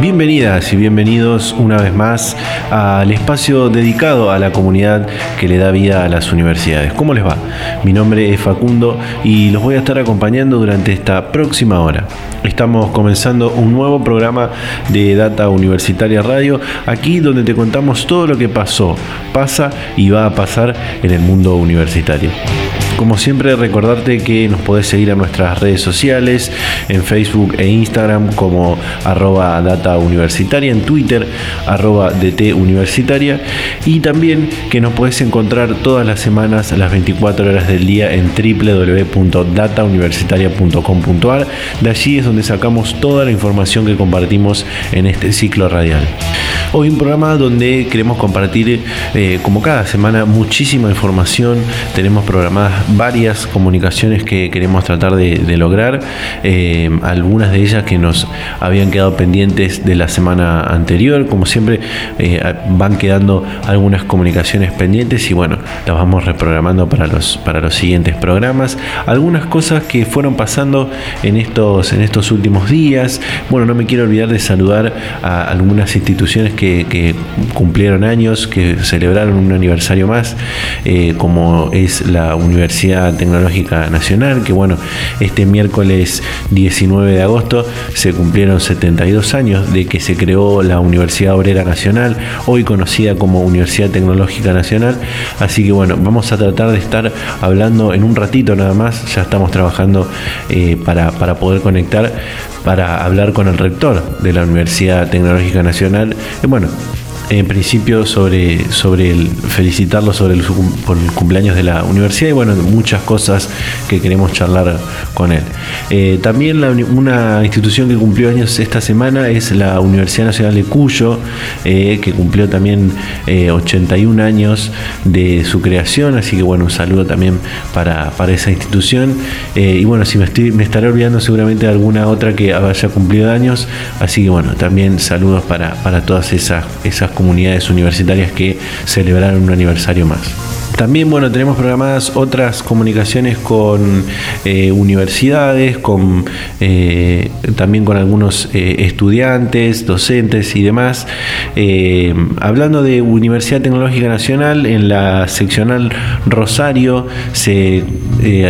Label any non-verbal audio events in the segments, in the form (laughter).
Bienvenidas y bienvenidos una vez más al espacio dedicado a la comunidad que le da vida a las universidades. ¿Cómo les va? Mi nombre es Facundo y los voy a estar acompañando durante esta próxima hora. Estamos comenzando un nuevo programa de Data Universitaria Radio, aquí donde te contamos todo lo que pasó, pasa y va a pasar en el mundo universitario. Como siempre, recordarte que nos podés seguir a nuestras redes sociales, en Facebook e Instagram como arroba data universitaria, en Twitter arroba DT universitaria y también que nos podés encontrar todas las semanas las 24 horas del día en www.datauniversitaria.com.ar. De allí es donde sacamos toda la información que compartimos en este ciclo radial. Hoy un programa donde queremos compartir, eh, como cada semana, muchísima información. Tenemos programadas varias comunicaciones que queremos tratar de, lograr, eh, algunas de ellas que nos habían quedado pendientes de la semana anterior, como siempre eh, van quedando algunas comunicaciones pendientes y bueno, las vamos reprogramando para los, para los siguientes programas, algunas cosas que fueron pasando en estos, en estos últimos días, bueno, no me quiero olvidar de saludar a algunas instituciones que, cumplieron años, que celebraron un aniversario más, eh, como es la Universidad Tecnológica Nacional, que bueno, este miércoles 19 de agosto se cumplieron 72 años de que se creó la Universidad Obrera Nacional, hoy conocida como Universidad Tecnológica Nacional. Así que bueno, vamos a tratar de estar hablando en un ratito nada más, ya estamos trabajando eh, para, para poder conectar, para hablar con el rector de la Universidad Tecnológica Nacional. Bueno, en principio sobre, sobre el felicitarlo sobre el, por el cumpleaños de la universidad y bueno, muchas cosas que queremos charlar con él. Eh, también una institución que cumplió años esta semana es la Universidad Nacional de Cuyo, eh, que cumplió también 81 eh, años de su creación, así que bueno, un saludo también para, para esa institución. y bueno, si me, estoy, me estaré olvidando seguramente de alguna otra que haya cumplido años, así que bueno, también saludos para, para todas esas, esas comunidades universitarias que celebraron un aniversario más. También, bueno, tenemos programadas otras comunicaciones con eh, universidades, con eh, también con algunos eh, estudiantes, docentes y demás. hablando de Universidad Tecnológica Nacional, en la seccional Rosario se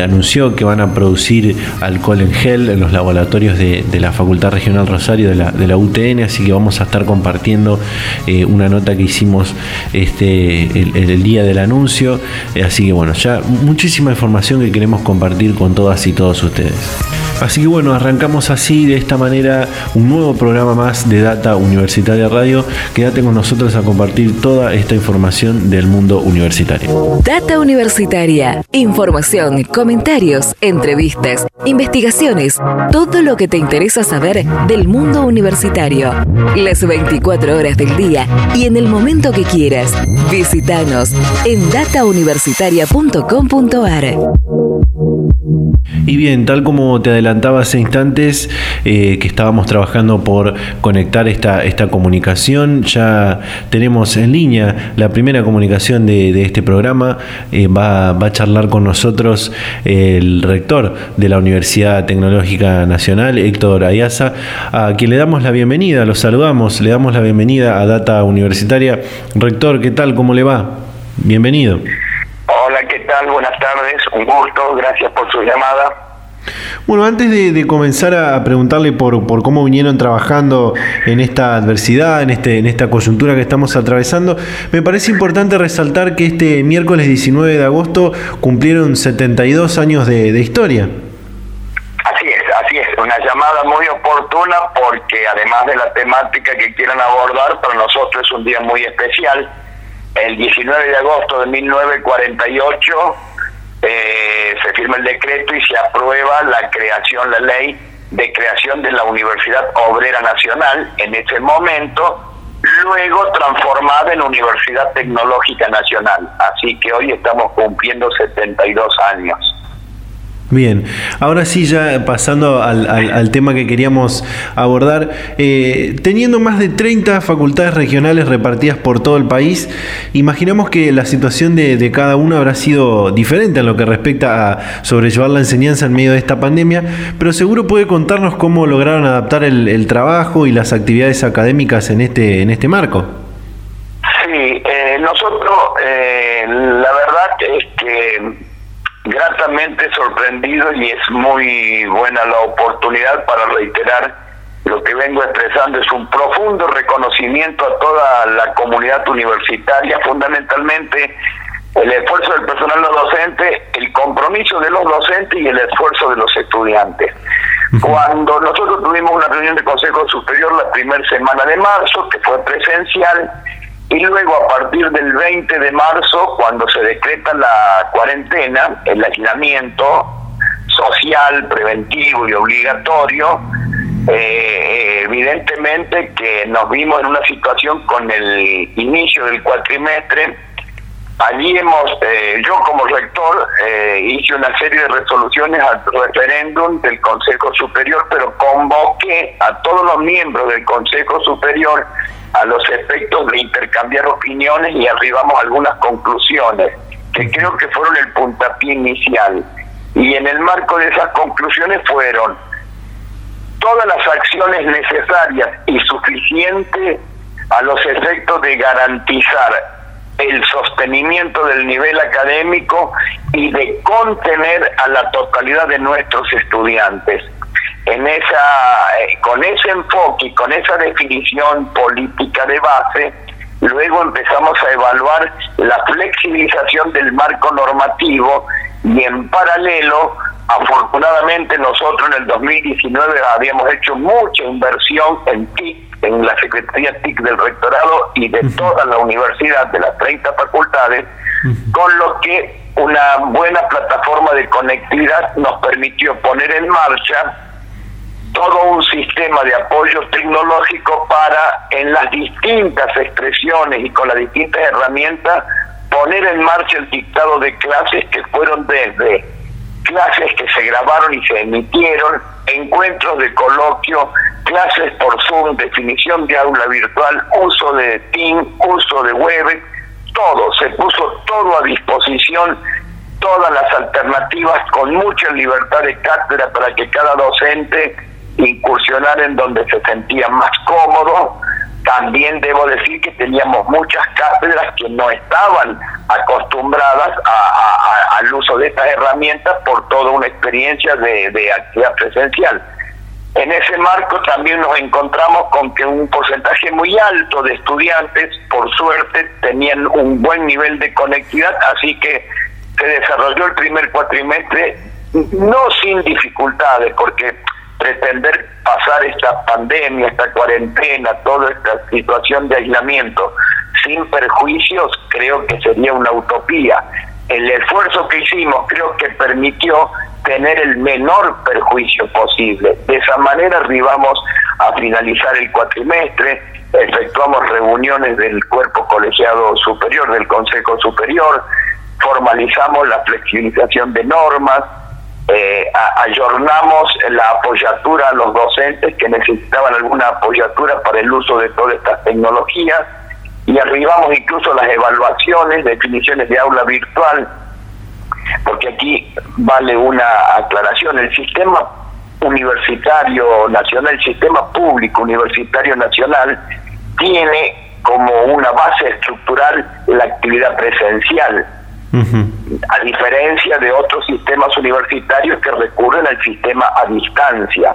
anunció que van a producir alcohol en gel en los laboratorios de, la Facultad Regional Rosario de la, UTN, así que vamos a estar compartiendo una nota que hicimos este, el día del anuncio eh, así que bueno, ya muchísima información que queremos compartir con todas y todos ustedes. Así que bueno, arrancamos así, de esta manera, un nuevo programa más de Data Universitaria Radio. Quédate con nosotros a compartir toda esta información del mundo universitario. Data Universitaria. Información, comentarios, entrevistas, investigaciones, todo lo que te interesa saber del mundo universitario. Las 24 horas del día y en el momento que quieras. Visítanos en datauniversitaria.com.ar. Y bien, tal como te adelantaba hace instantes, eh, que estábamos trabajando por conectar esta, esta comunicación, ya tenemos en línea la primera comunicación de, este programa. Eh, va, va, a charlar con nosotros el rector de la Universidad Tecnológica Nacional, Héctor Ayaza, a quien le damos la bienvenida, lo saludamos, le damos la bienvenida a Data Universitaria. Rector, ¿qué tal? ¿Cómo le va? Bienvenido. Hola, ¿qué tal? Buenas tardes, un gusto, gracias por su llamada. Bueno, antes de, comenzar a preguntarle por, por, cómo vinieron trabajando en esta adversidad, en, este, en esta coyuntura que estamos atravesando, me parece importante resaltar que este miércoles 19 de agosto cumplieron 72 años de, de historia. Así es, así es, una llamada muy oportuna porque además de la temática que quieran abordar, para nosotros es un día muy especial el 19 de agosto de 1948 eh, se firma el decreto y se aprueba la creación, la ley de creación de la Universidad Obrera Nacional. En ese momento, luego transformada en Universidad Tecnológica Nacional. Así que hoy estamos cumpliendo 72 años. Bien, ahora sí ya pasando al, tema que queríamos abordar, eh, teniendo más de 30 facultades regionales repartidas por todo el país, imaginamos que la situación de, cada una habrá sido diferente en lo que respecta a sobrellevar la enseñanza en medio de esta pandemia, pero seguro puede contarnos cómo lograron adaptar el, trabajo y las actividades académicas en este, en este marco. Sí, eh, nosotros, eh, la verdad que gratamente sorprendido y es muy buena la oportunidad para reiterar lo que vengo expresando es un profundo reconocimiento a toda la comunidad universitaria, fundamentalmente el esfuerzo del personal no docente, el compromiso de los docentes y el esfuerzo de los estudiantes. Cuando nosotros tuvimos una reunión de Consejo Superior la primera semana de marzo, que fue presencial, y luego a partir del 20 de marzo, cuando se decreta la cuarentena, el aislamiento social, preventivo y obligatorio, eh, evidentemente que nos vimos en una situación con el inicio del cuatrimestre. Allí hemos, eh, yo como rector, eh, hice una serie de resoluciones al referéndum del Consejo Superior, pero convoqué a todos los miembros del Consejo Superior a los efectos de intercambiar opiniones y arribamos a algunas conclusiones que creo que fueron el puntapié inicial. Y en el marco de esas conclusiones fueron todas las acciones necesarias y suficientes a los efectos de garantizar el sostenimiento del nivel académico y de contener a la totalidad de nuestros estudiantes. En esa, eh, con ese enfoque y con esa definición política de base, luego empezamos a evaluar la flexibilización del marco normativo y en paralelo, afortunadamente nosotros en el 2019 habíamos hecho mucha inversión en TIC, en la Secretaría TIC del Rectorado y de toda la universidad, de las 30 facultades, con lo que una buena plataforma de conectividad nos permitió poner en marcha todo un sistema de apoyo tecnológico para en las distintas expresiones y con las distintas herramientas poner en marcha el dictado de clases que fueron desde clases que se grabaron y se emitieron, encuentros de coloquio, clases por Zoom, definición de aula virtual, uso de Team, uso de web, todo, se puso todo a disposición, todas las alternativas con mucha libertad de cátedra para que cada docente incursionar en donde se sentía más cómodo. También debo decir que teníamos muchas cátedras que no estaban acostumbradas al uso de estas herramientas por toda una experiencia de, de actividad presencial. En ese marco también nos encontramos con que un porcentaje muy alto de estudiantes, por suerte, tenían un buen nivel de conectividad, así que se desarrolló el primer cuatrimestre no sin dificultades, porque pretender pasar esta pandemia, esta cuarentena, toda esta situación de aislamiento sin perjuicios, creo que sería una utopía. El esfuerzo que hicimos creo que permitió tener el menor perjuicio posible. De esa manera arribamos a finalizar el cuatrimestre, efectuamos reuniones del cuerpo colegiado superior, del Consejo Superior, formalizamos la flexibilización de normas, eh, ayornamos la apoyatura a los docentes que necesitaban alguna apoyatura para el uso de todas estas tecnologías y arribamos incluso las evaluaciones, definiciones de aula virtual, porque aquí vale una aclaración, el sistema universitario nacional, el sistema público universitario nacional tiene como una base estructural la actividad presencial a diferencia de otros sistemas universitarios que recurren al sistema a distancia.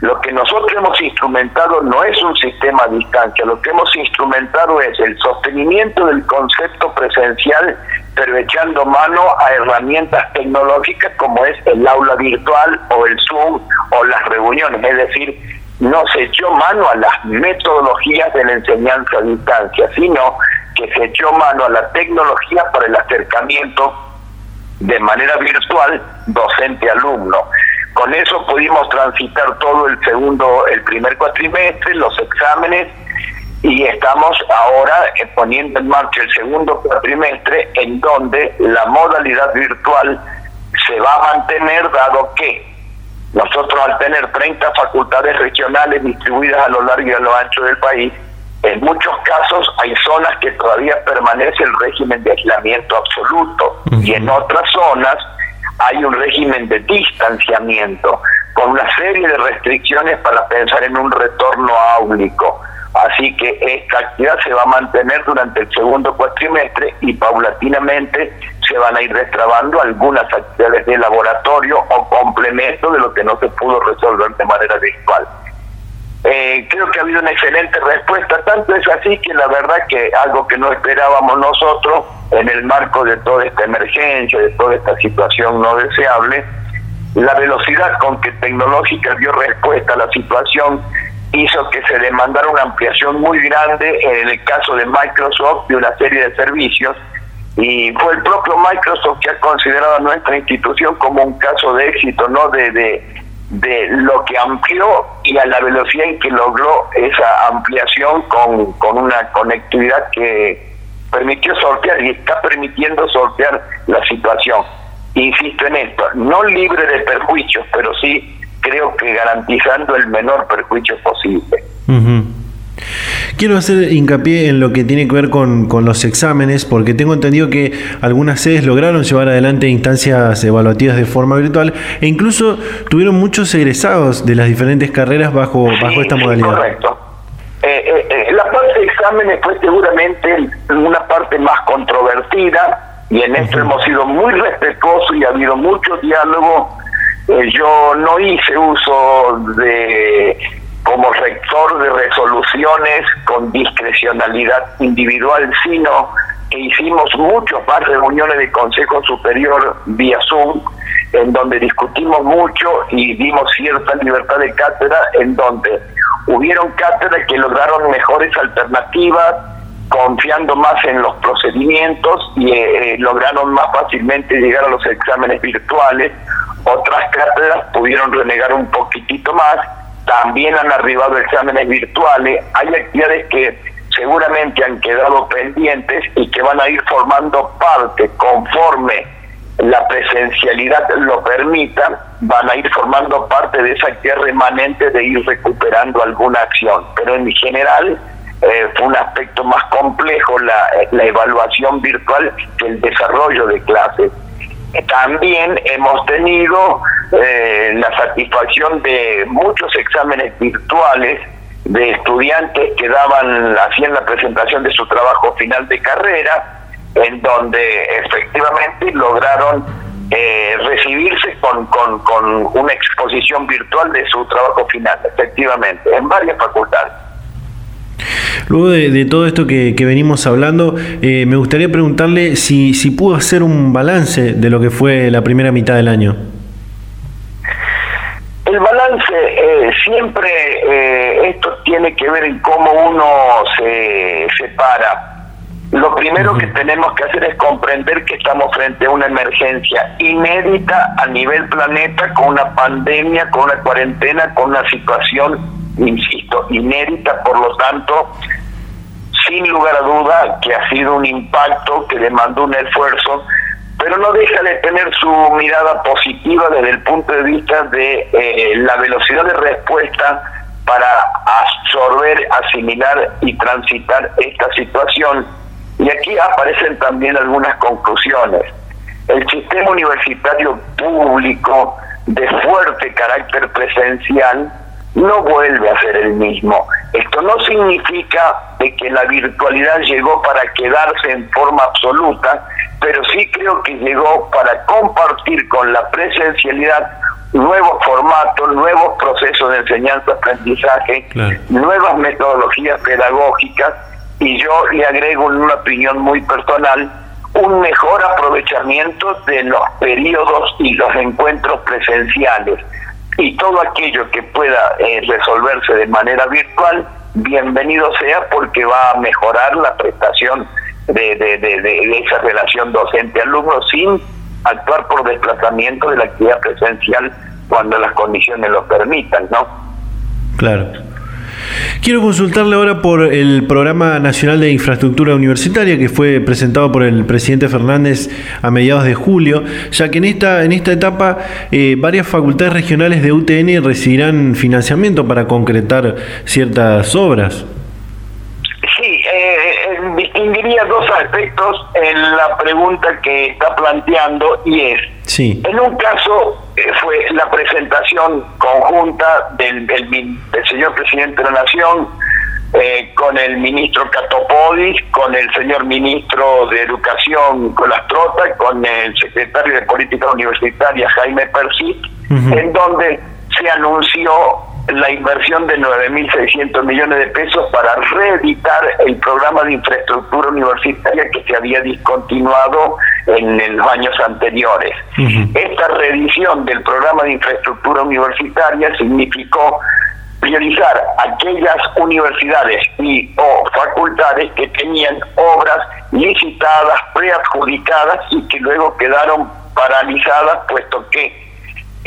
Lo que nosotros hemos instrumentado no es un sistema a distancia, lo que hemos instrumentado es el sostenimiento del concepto presencial, pero echando mano a herramientas tecnológicas como es el aula virtual o el Zoom o las reuniones, es decir, no se echó mano a las metodologías de la enseñanza a distancia, sino que se echó mano a la tecnología para el acercamiento de manera virtual docente-alumno. Con eso pudimos transitar todo el segundo, el primer cuatrimestre, los exámenes, y estamos ahora poniendo en marcha el segundo trimestre en donde la modalidad virtual se va a mantener dado que nosotros al tener 30 facultades regionales distribuidas a lo largo y a lo ancho del país, en muchos casos hay zonas que todavía permanece el régimen de aislamiento absoluto y en otras zonas hay un régimen de distanciamiento con una serie de restricciones para pensar en un retorno áulico. Así que esta actividad se va a mantener durante el segundo cuatrimestre y paulatinamente se van a ir destrabando algunas actividades de laboratorio o complemento de lo que no se pudo resolver de manera virtual. Eh, creo que ha habido una excelente respuesta, tanto es así que la verdad que algo que no esperábamos nosotros en el marco de toda esta emergencia, de toda esta situación no deseable, la velocidad con que tecnológica dio respuesta a la situación hizo que se demandara una ampliación muy grande en el caso de Microsoft de una serie de servicios y fue el propio Microsoft que ha considerado a nuestra institución como un caso de éxito, ¿no? De, de, de lo que amplió y a la velocidad en que logró esa ampliación con, con una conectividad que permitió sortear y está permitiendo sortear la situación. Insisto en esto, no libre de perjuicios, pero sí creo que garantizando el menor perjuicio posible. Quiero hacer hincapié en lo que tiene que ver con, con, los exámenes, porque tengo entendido que algunas sedes lograron llevar adelante instancias evaluativas de forma virtual e incluso tuvieron muchos egresados de las diferentes carreras bajo, bajo esta modalidad. Correcto. Eh, eh, eh, la parte de exámenes fue seguramente una parte más controvertida y en esto hemos sido muy respetuosos y ha habido mucho diálogo eh, yo no hice uso de como rector de resoluciones con discrecionalidad individual, sino que hicimos muchas más reuniones de Consejo Superior vía Zoom, en donde discutimos mucho y dimos cierta libertad de cátedra, en donde hubieron cátedras que lograron mejores alternativas, confiando más en los procedimientos y eh, lograron más fácilmente llegar a los exámenes virtuales. Otras cátedras pudieron renegar un poquitito más, también han arribado exámenes virtuales, hay actividades que seguramente han quedado pendientes y que van a ir formando parte conforme la presencialidad lo permita, van a ir formando parte de esa actividad remanente de ir recuperando alguna acción. Pero en general eh, fue un aspecto más complejo la, la evaluación virtual que el desarrollo de clases. También hemos tenido eh, la satisfacción de muchos exámenes virtuales de estudiantes que daban, hacían la presentación de su trabajo final de carrera, en donde efectivamente lograron eh, recibirse con, con, con una exposición virtual de su trabajo final, efectivamente, en varias facultades. Luego de, todo esto que, venimos hablando, eh, me gustaría preguntarle si, si pudo hacer un balance de lo que fue la primera mitad del año. El balance eh, siempre eh, esto tiene que ver en cómo uno se separa. Lo primero que tenemos que hacer es comprender que estamos frente a una emergencia inédita a nivel planeta, con una pandemia, con una cuarentena, con una situación insisto, inédita, por lo tanto, sin lugar a duda que ha sido un impacto que demandó un esfuerzo, pero no deja de tener su mirada positiva desde el punto de vista de eh, la velocidad de respuesta para absorber, asimilar y transitar esta situación. Y aquí aparecen también algunas conclusiones. El sistema universitario público de fuerte carácter presencial no vuelve a ser el mismo. Esto no significa de que la virtualidad llegó para quedarse en forma absoluta, pero sí creo que llegó para compartir con la presencialidad nuevos formatos, nuevos procesos de enseñanza-aprendizaje, nuevas metodologías pedagógicas y yo le agrego en una opinión muy personal un mejor aprovechamiento de los periodos y los encuentros presenciales y todo aquello que pueda eh, resolverse de manera virtual, bienvenido sea porque va a mejorar la prestación de, de, esa relación docente-alumno sin actuar por desplazamiento de la actividad presencial cuando las condiciones lo permitan, ¿no? Claro. Quiero consultarle ahora por el Programa Nacional de Infraestructura Universitaria que fue presentado por el presidente Fernández a mediados de julio, ya que en esta, en esta etapa eh, varias facultades regionales de UTN recibirán financiamiento para concretar ciertas obras. Sí, eh, distinguiría dos aspectos en la pregunta que está planteando y es, sí. en un caso fue la presentación conjunta del, del, señor presidente de la Nación eh, con el ministro Catopodis, con el señor ministro de Educación Colastrota, con el secretario de Política Universitaria Jaime Persit, en donde se anunció la inversión de 9.600 millones de pesos para reeditar el programa de infraestructura universitaria que se había discontinuado en los años anteriores. Esta reedición del programa de infraestructura universitaria significó priorizar aquellas universidades y o facultades que tenían obras licitadas, preadjudicadas y que luego quedaron paralizadas puesto que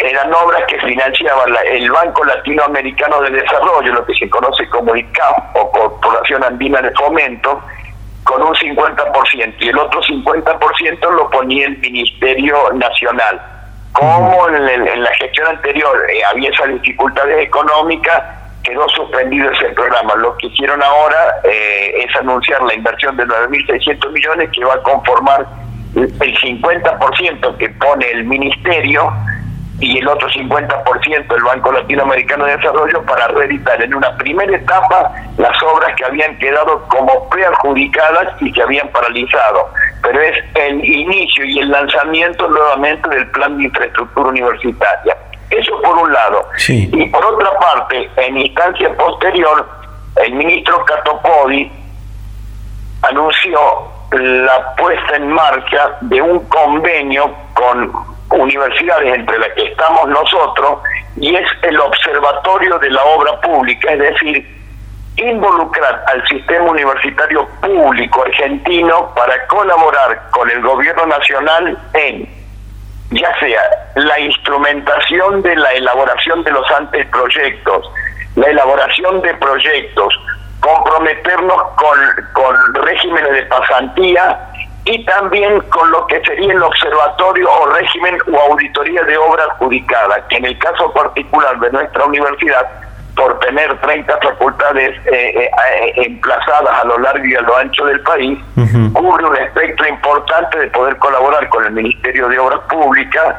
eran obras que financiaba el Banco Latinoamericano de Desarrollo, lo que se conoce como ICAP o Corporación Andina de Fomento, con un 50% y el otro 50% lo ponía el Ministerio Nacional. Como en, la gestión anterior eh, había esas dificultades económicas, quedó suspendido ese programa. Lo que hicieron ahora eh, es anunciar la inversión de 9.600 millones que va a conformar el 50% que pone el Ministerio y el otro 50% el Banco Latinoamericano de Desarrollo para reeditar en una primera etapa las obras que habían quedado como preadjudicadas y que habían paralizado. Pero es el inicio y el lanzamiento nuevamente del plan de infraestructura universitaria. Eso por un lado. Y por otra parte, en instancia posterior, el ministro Catopodi anunció la puesta en marcha de un convenio con universidades entre las que estamos nosotros y es el observatorio de la obra pública, es decir, involucrar al sistema universitario público argentino para colaborar con el gobierno nacional en ya sea la instrumentación de la elaboración de los anteproyectos, la elaboración de proyectos, comprometernos con, con regímenes de pasantía y también con lo que sería el observatorio o régimen o auditoría de obra adjudicada, que en el caso particular de nuestra universidad, por tener 30 facultades eh, eh, eh, emplazadas a lo largo y a lo ancho del país, cubre un espectro importante de poder colaborar con el Ministerio de Obras Públicas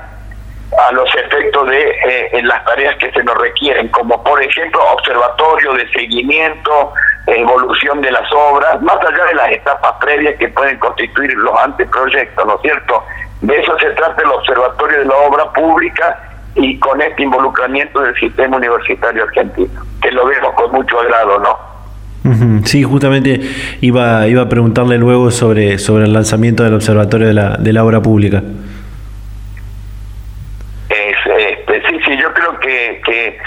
a los efectos de en las tareas que se nos requieren, como por ejemplo observatorio de seguimiento, evolución de las obras, más allá de las etapas previas que pueden constituir los anteproyectos, ¿no es cierto? De eso se trata el Observatorio de la Obra Pública y con este involucramiento del sistema universitario argentino, que lo vemos con mucho agrado, ¿no? Sí, justamente iba, iba a preguntarle luego sobre, sobre el lanzamiento del Observatorio de la, de la Obra Pública. Yo creo que, que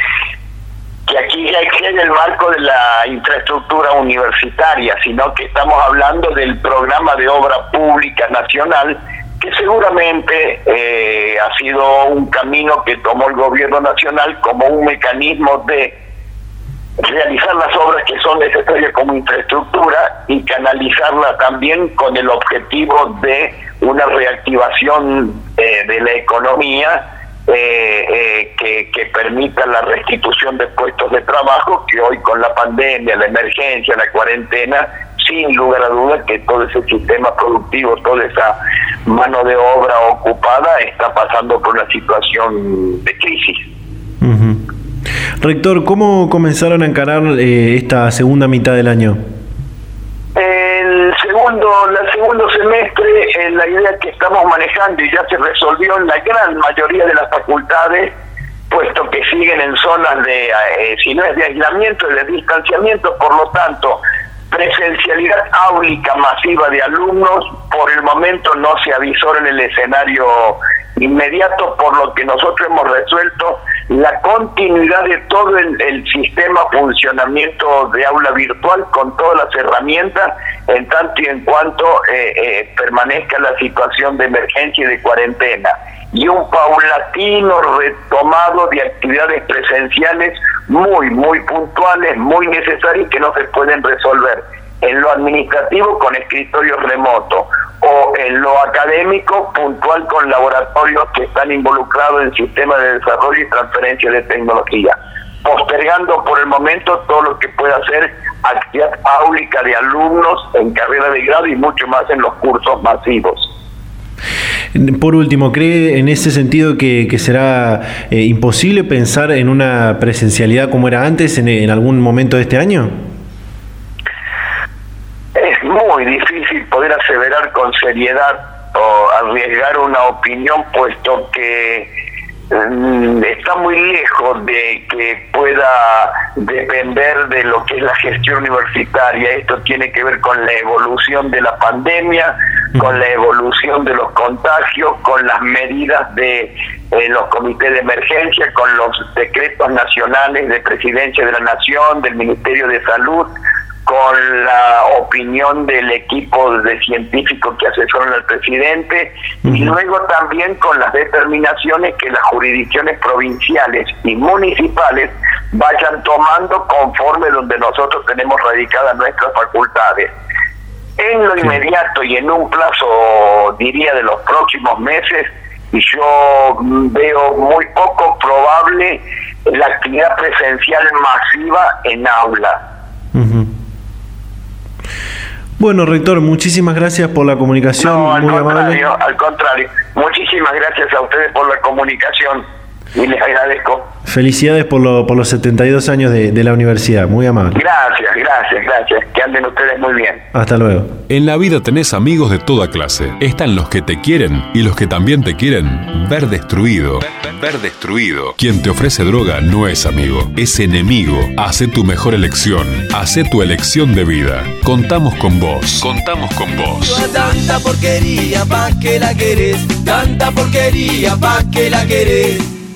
aquí ya excede el marco de la infraestructura universitaria, sino que estamos hablando del programa de obra pública nacional, que seguramente eh, ha sido un camino que tomó el gobierno nacional como un mecanismo de realizar las obras que son necesarias como infraestructura y canalizarla también con el objetivo de una reactivación eh, de la economía eh, que, que permita la restitución de puestos de trabajo que hoy con la pandemia, la emergencia, la cuarentena, sin lugar a dudas que todo ese sistema productivo, toda esa mano de obra ocupada está pasando por una situación de crisis. Rector, ¿cómo comenzaron a encarar eh, esta segunda mitad del año? El segundo, el segundo semestre, eh, la idea que estamos manejando y ya se resolvió en la gran mayoría de las facultades, puesto que siguen en zonas de, eh, si no es de aislamiento, es de distanciamiento, por lo tanto, presencialidad áulica masiva de alumnos, por el momento no se avisó en el escenario inmediato, por lo que nosotros hemos resuelto la continuidad de todo el, sistema funcionamiento de aula virtual con todas las herramientas en tanto y en cuanto eh, eh, permanezca la situación de emergencia y de cuarentena y un paulatino retomado de actividades presenciales muy, muy puntuales, muy necesarias que no se pueden resolver en lo administrativo con escritorios remotos o en lo académico puntual con laboratorios que están involucrados en sistemas de desarrollo y transferencia de tecnología, postergando por el momento todo lo que pueda ser actividad áulica de alumnos en carrera de grado y mucho más en los cursos masivos. Por último, ¿cree en ese sentido que, será eh, imposible pensar en una presencialidad como era antes en algún momento de este año? muy difícil poder aseverar con seriedad o arriesgar una opinión, puesto que está muy lejos de que pueda depender de lo que es la gestión universitaria. Esto tiene que ver con la evolución de la pandemia, con la evolución de los contagios, con las medidas de eh, los comités de emergencia, con los decretos nacionales de presidencia de la nación, del Ministerio de Salud, con la opinión del equipo de científicos que asesoran al presidente y luego también con las determinaciones que las jurisdicciones provinciales y municipales vayan tomando conforme donde nosotros tenemos radicadas nuestras facultades. En lo inmediato y en un plazo, diría, de los próximos meses, yo veo muy poco probable la actividad presencial masiva en aula. Bueno, rector, muchísimas gracias por la comunicación. No, al contrario, al contrario. Muchísimas gracias a ustedes por la comunicación y les agradezco. Felicidades por, lo, por los 72 años de, de la universidad, muy amable. Gracias, gracias, gracias. Que anden ustedes muy bien. Hasta luego. En la vida tenés amigos de toda clase. Están los que te quieren y los que también te quieren ver destruido. Ver destruido. Quien te ofrece droga no es amigo, es enemigo. Hace tu mejor elección. Hace tu elección de vida. Contamos con vos. Contamos con vos. Tanta porquería pa' que la querés. Tanta porquería pa' que la querés.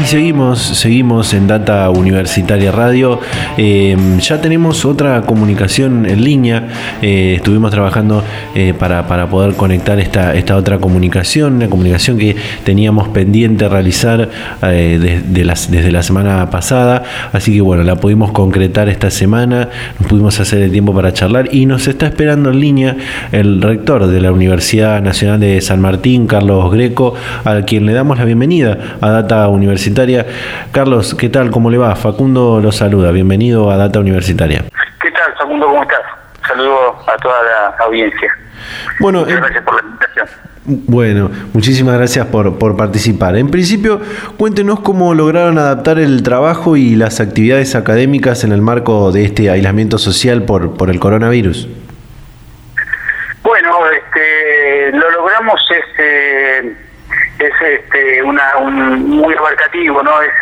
Y seguimos, seguimos en Data Universitaria Radio. Em, ya tenemos otra comunicación en línea. Eh, estuvimos trabajando eh, para, poder conectar esta, esta otra comunicación, una comunicación que teníamos pendiente realizar eh, desde la semana pasada. Así que bueno, la pudimos concretar esta semana, pudimos hacer el tiempo para charlar y nos está esperando en línea el rector de la Universidad Nacional de San Martín, Carlos Greco, a quien le damos la bienvenida a Data Universitaria Carlos, ¿qué tal? ¿Cómo le va? Facundo lo saluda. Bienvenido a Data Universitaria. ¿Qué tal, Facundo? ¿Cómo estás? Saludo a toda la audiencia. Bueno, Muchas gracias por la invitación. Bueno, muchísimas gracias por, por, participar. En principio, cuéntenos cómo lograron adaptar el trabajo y las actividades académicas en el marco de este aislamiento social por, por el coronavirus. Bueno, este, lo logramos este, es este, una, un, muy abarcativo, ¿no? Es,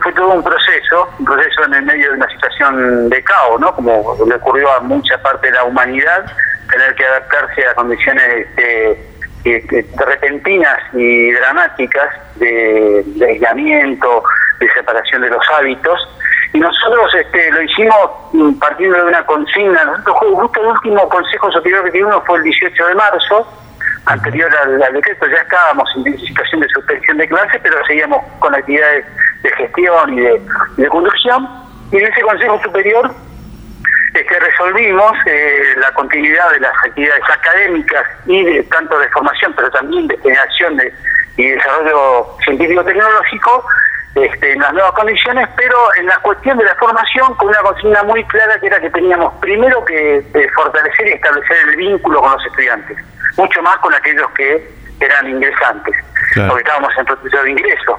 fue todo un proceso, un proceso en el medio de una situación de caos, ¿no? Como le ocurrió a mucha parte de la humanidad, tener que adaptarse a condiciones este, este repentinas y dramáticas de, aislamiento, de separación de los hábitos. Y nosotros este, lo hicimos partiendo de una consigna. Nosotros, justo el último Consejo Superior que tuvimos fue el 18 de marzo, anterior al, decreto ya estábamos en situación de suspensión de clases, pero seguíamos con actividades de gestión y de, conducción. Y en ese Consejo Superior este, resolvimos eh, la continuidad de las actividades académicas y de, tanto de formación, pero también de generación y desarrollo científico-tecnológico este, en las nuevas condiciones, pero en la cuestión de la formación con una consigna muy clara que era que teníamos primero que eh, fortalecer y establecer el vínculo con los estudiantes mucho más con aquellos que eran ingresantes, porque estábamos en proceso de ingreso.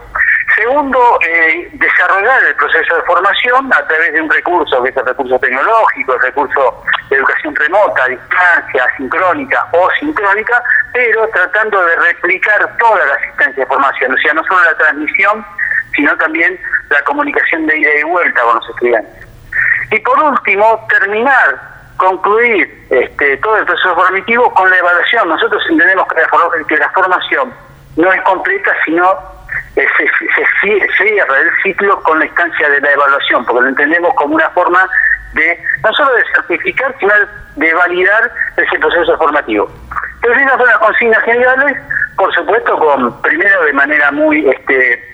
Segundo, eh, desarrollar el proceso de formación a través de un recurso, que es el recurso tecnológico, el recurso de educación remota, a distancia, asincrónica o sincrónica, pero tratando de replicar toda la asistencia de formación, o sea, no solo la transmisión, sino también la comunicación de ida y vuelta con los estudiantes. Y por último, terminar, concluir este, todo el proceso formativo con la evaluación. Nosotros entendemos que la, formación no es completa, sino se, se, cierra el ciclo con la instancia de la evaluación, porque lo entendemos como una forma de no solo de certificar, sino de validar ese proceso formativo. Entonces esas son las consignas generales, por supuesto, con primero de manera muy este,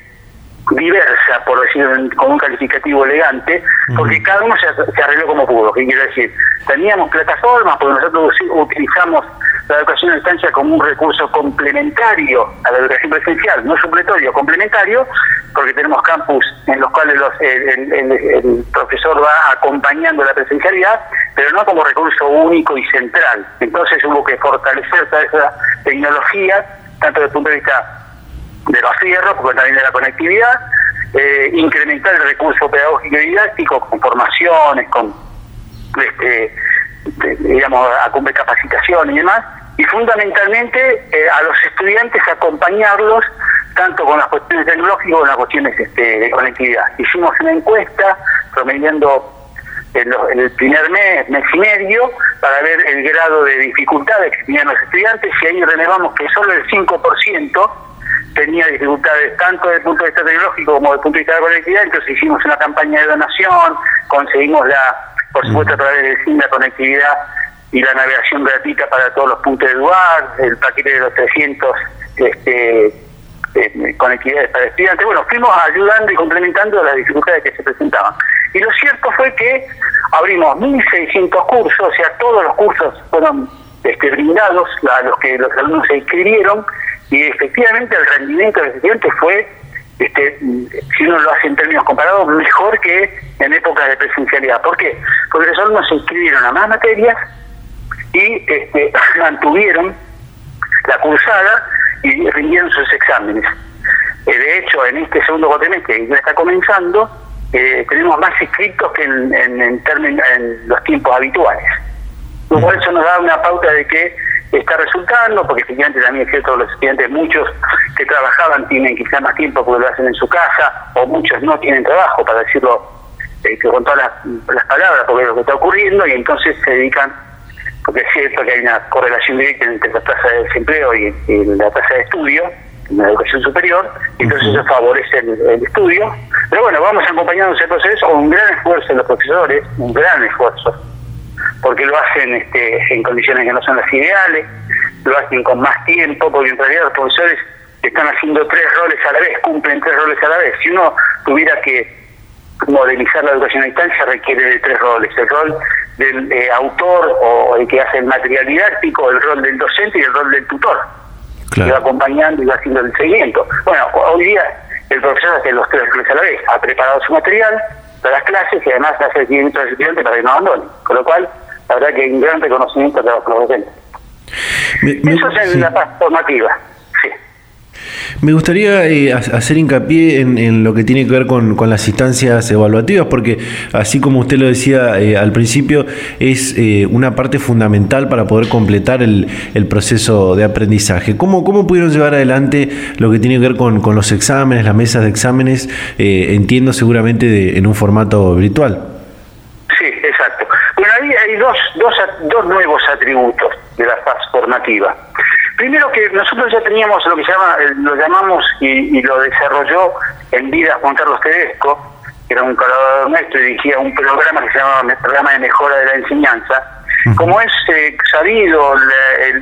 diversa, por decirlo con un calificativo elegante, porque cada uno se, arregló como pudo. ¿Qué quiere decir? Teníamos plataformas, porque nosotros utilizamos la educación a distancia como un recurso complementario a la educación presencial, no supletorio, complementario, porque tenemos campus en los cuales el, profesor va acompañando la presencialidad, pero no como recurso único y central. Entonces hubo que fortalecer toda esa tecnología, tanto desde el punto de vista de los fierros, porque también de la conectividad, eh, incrementar el recurso pedagógico y didáctico con formaciones, con este, digamos, a capacitación y demás, y fundamentalmente eh, a los estudiantes acompañarlos tanto con las cuestiones tecnológicas como las cuestiones este, de conectividad. Hicimos una encuesta promediando en, el primer mes, mes y medio, para ver el grado de dificultades que tenían los estudiantes y ahí relevamos que solo el 5% tenía dificultades tanto desde el punto de vista tecnológico como desde el punto de vista de la conectividad, entonces hicimos una campaña de donación, conseguimos la, por supuesto a través de la conectividad y la navegación gratuita para todos los puntos de lugar, el paquete de los 300 este, eh, conectividades para estudiantes. Bueno, fuimos ayudando y complementando las dificultades que se presentaban. Y lo cierto fue que abrimos 1.600 cursos, o sea, todos los cursos fueron este, brindados a los que los alumnos se inscribieron y efectivamente el rendimiento de los fue, este, si uno lo hace en términos comparados, mejor que en épocas de presencialidad. ¿Por qué? Porque los alumnos se inscribieron a más materias y este, (laughs) mantuvieron la cursada y rindieron sus exámenes. Eh, de hecho, en este segundo cuatrimestre que ya está comenzando, eh, tenemos más inscritos que en, en, en los tiempos habituales. Lo cual eso nos da una pauta de que está resultando, porque efectivamente también es cierto, los estudiantes, muchos que trabajaban tienen quizá más tiempo porque lo hacen en su casa, o muchos no tienen trabajo, para decirlo eh, con todas las, palabras, porque es lo que está ocurriendo, y entonces se dedican, porque es cierto que hay una correlación directa entre la tasa de desempleo y, la tasa de estudio, en la educación superior, y entonces eso favorece el, estudio. Pero bueno, vamos acompañando ese proceso, un gran esfuerzo de los profesores, un gran esfuerzo porque lo hacen este, en condiciones que no son las ideales, lo hacen con más tiempo, porque en realidad los profesores están haciendo tres roles a la vez, cumplen tres roles a la vez. Si uno tuviera que modelizar la educación a distancia requiere de tres roles, el rol del eh, autor o el que hace el material didáctico, el rol del docente y el rol del tutor, que va acompañando y va haciendo el seguimiento. Bueno, hoy día el profesor hace los tres roles a la vez, ha preparado su material, las clases y además hace el seguimiento del estudiante para que no abandone. Con lo cual, la verdad que hay un gran reconocimiento de los docentes. Eso es en la paz formativa. Me gustaría eh, hacer hincapié en, lo que tiene que ver con, las instancias evaluativas, porque así como usted lo decía eh, al principio, es eh, una parte fundamental para poder completar el, proceso de aprendizaje. ¿Cómo, ¿Cómo pudieron llevar adelante lo que tiene que ver con, los exámenes, las mesas de exámenes? entiendo seguramente en un formato virtual. Sí, exacto. Bueno, ahí hay dos, dos, dos nuevos atributos de la fase formativa. Primero que nosotros ya teníamos lo que llama, lo llamamos y, lo desarrolló en vida Juan Carlos Tedesco, que era un colaborador nuestro y dirigía un programa que se llamaba el Programa de Mejora de la Enseñanza. Como es eh, sabido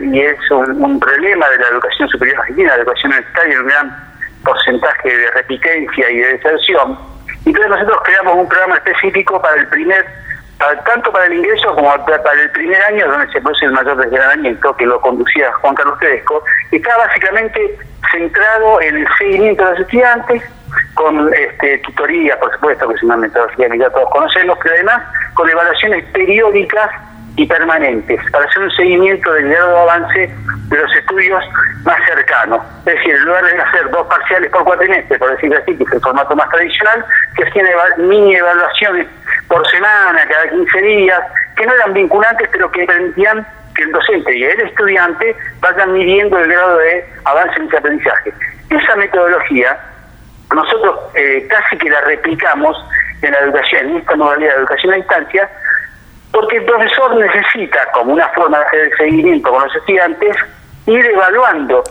y es un, problema de la educación superior argentina, la educación universitaria, un gran porcentaje de repitencia y de deserción, entonces nosotros creamos un programa específico para el primer tanto para el ingreso como para el primer año donde se produce el mayor desgranamiento, que lo conducía Juan Carlos Tedesco, está básicamente centrado en el seguimiento de los estudiantes, con este, tutoría, por supuesto, que es una metodología que ya todos conocemos, pero además con evaluaciones periódicas y permanentes, para hacer un seguimiento del grado de avance de los estudios más cercanos. Es decir, en lugar de hacer dos parciales por cuatrimestre, por decirlo así, que es el formato más tradicional, que hacían mini evaluaciones por semana, cada 15 días, que no eran vinculantes, pero que permitían que el docente y el estudiante vayan midiendo el grado de avance en ese aprendizaje. Esa metodología nosotros eh, casi que la replicamos en la educación, en esta modalidad de educación a distancia, porque el profesor necesita, como una forma de hacer seguimiento con los estudiantes, ir evaluando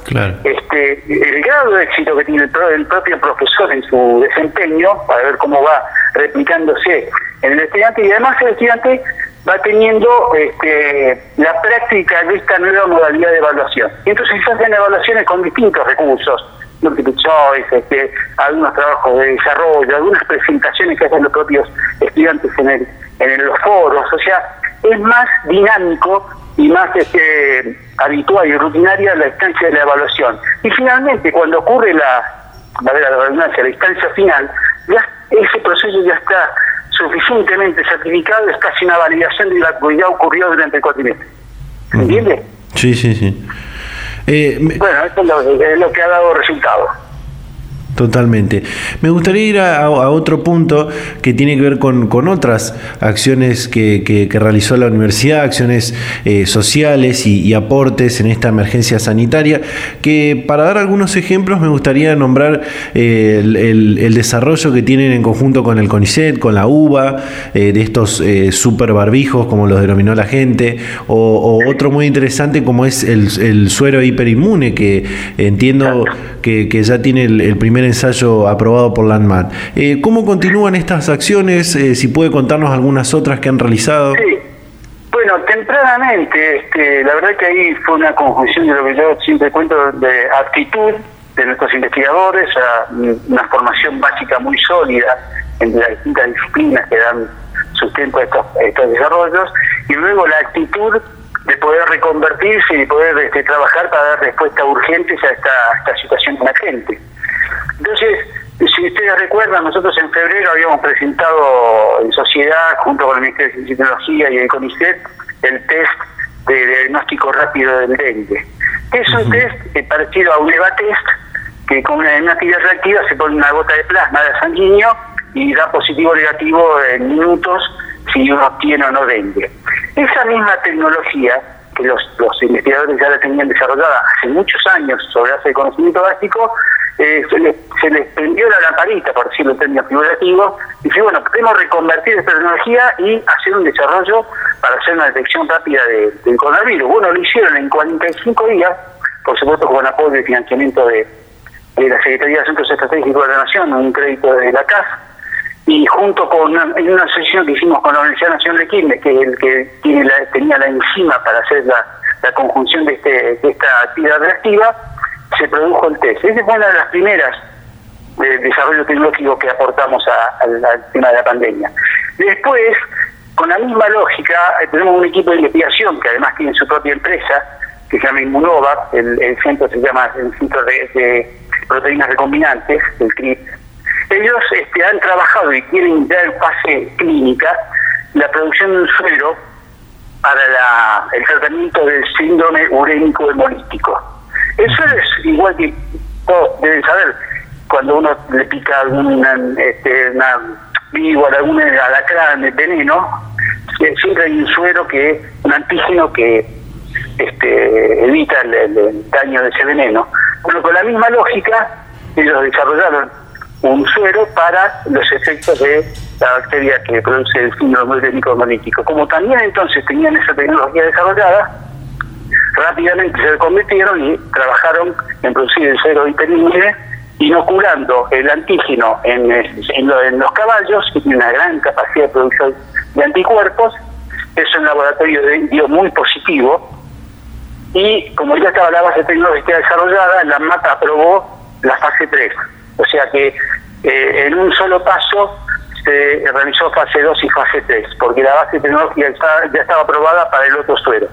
este el grado de éxito que tiene el, propio profesor en su desempeño para ver cómo va replicándose en el estudiante y además el estudiante va teniendo este, la práctica de esta nueva modalidad de evaluación. Y entonces se hacen evaluaciones con distintos recursos, multiple choice, este, algunos trabajos de desarrollo, algunas presentaciones que hacen los propios estudiantes en, el, en los foros, o sea, es más dinámico y más este, habitual y rutinaria la instancia de la evaluación. Y finalmente, cuando ocurre la, la, la redundancia, la instancia final, ya ese proceso ya está suficientemente certificado, es casi una validación de lo que ya ocurrió durante el cuatrimestre. ¿Entiende? Sí, sí, sí. Eh, bueno, esto es lo que ha dado resultado. Totalmente. Me gustaría ir a, otro punto que tiene que ver con, otras acciones que, realizó la universidad, acciones eh, sociales y, aportes en esta emergencia sanitaria, que para dar algunos ejemplos me gustaría nombrar eh, el, desarrollo que tienen en conjunto con el CONICET, con la UBA, eh, de estos super barbijos, como los denominó la gente, o, otro muy interesante como es el, suero hiperinmune, que entiendo que, ya tiene el primer ensayo aprobado por la ANMAT. Eh, ¿Cómo continúan estas acciones? Eh, si puede contarnos algunas otras que han realizado. Sí. Bueno, tempranamente, este, la verdad que ahí fue una conjunción de lo que yo siempre cuento de actitud de nuestros investigadores, una formación básica muy sólida en las distintas disciplinas que dan sustento a estos, estos desarrollos, y luego la actitud de poder reconvertirse y poder este, trabajar para dar respuestas urgentes a esta, a esta situación emergente. Entonces, si ustedes recuerdan, nosotros en febrero habíamos presentado en sociedad, junto con el Ministerio de Ciencia y Tecnología y el CONICET, el test de diagnóstico rápido del dengue. Es un test parecido a un EVA test, que con una actividad reactiva se pone una gota de plasma de sanguíneo y da positivo o negativo en minutos si uno tiene o no dengue. Esa misma tecnología que los, los investigadores ya la tenían desarrollada hace muchos años sobre base de conocimiento básico, eh, se, les, se les prendió la lamparita, por decirlo en términos figurativos, y dice, bueno, podemos reconvertir esta tecnología y hacer un desarrollo para hacer una detección rápida de, del coronavirus. Bueno, lo hicieron en 45 días, por supuesto con apoyo y financiamiento de, la Secretaría de Asuntos Estratégicos de la Nación, un crédito de la CAS, y junto con una, en una sesión que hicimos con la Universidad Nacional de Quilmes, que es el que tiene la, tenía la enzima para hacer la, la conjunción de, este, de esta actividad reactiva, se produjo el test. Esa fue una de las primeras de desarrollo tecnológico que aportamos al tema de la pandemia. Después, con la misma lógica, eh, tenemos un equipo de investigación que además tiene su propia empresa, que se llama Inmunova, el, centro se llama el Centro de, Proteínas Recombinantes, el CRIP. Ellos este, han trabajado y quieren ya en fase clínica la producción de un suero para el tratamiento del síndrome urénico hemolítico. Eso es igual que todos deben saber, cuando uno le pica alguna este, una víbora, algún alacrán, veneno, siempre hay un suero que, un antígeno que este, evita el, daño de ese veneno. Bueno, con la misma lógica, ellos desarrollaron un suero para los efectos de la bacteria que produce el síndrome urénico hemolítico. Como también entonces tenían esa tecnología desarrollada, rápidamente se convirtieron y trabajaron en producir el cero hiperinmune, inoculando el antígeno en, en, los caballos, que tiene una gran capacidad de producción de anticuerpos. Eso en laboratorio dio muy positivo. Y como ya estaba la base tecnológica desarrollada, la MATA aprobó la fase 3. O sea que eh, en un solo paso se realizó fase 2 y fase 3, porque la base tecnológica ya estaba aprobada para el otro suero.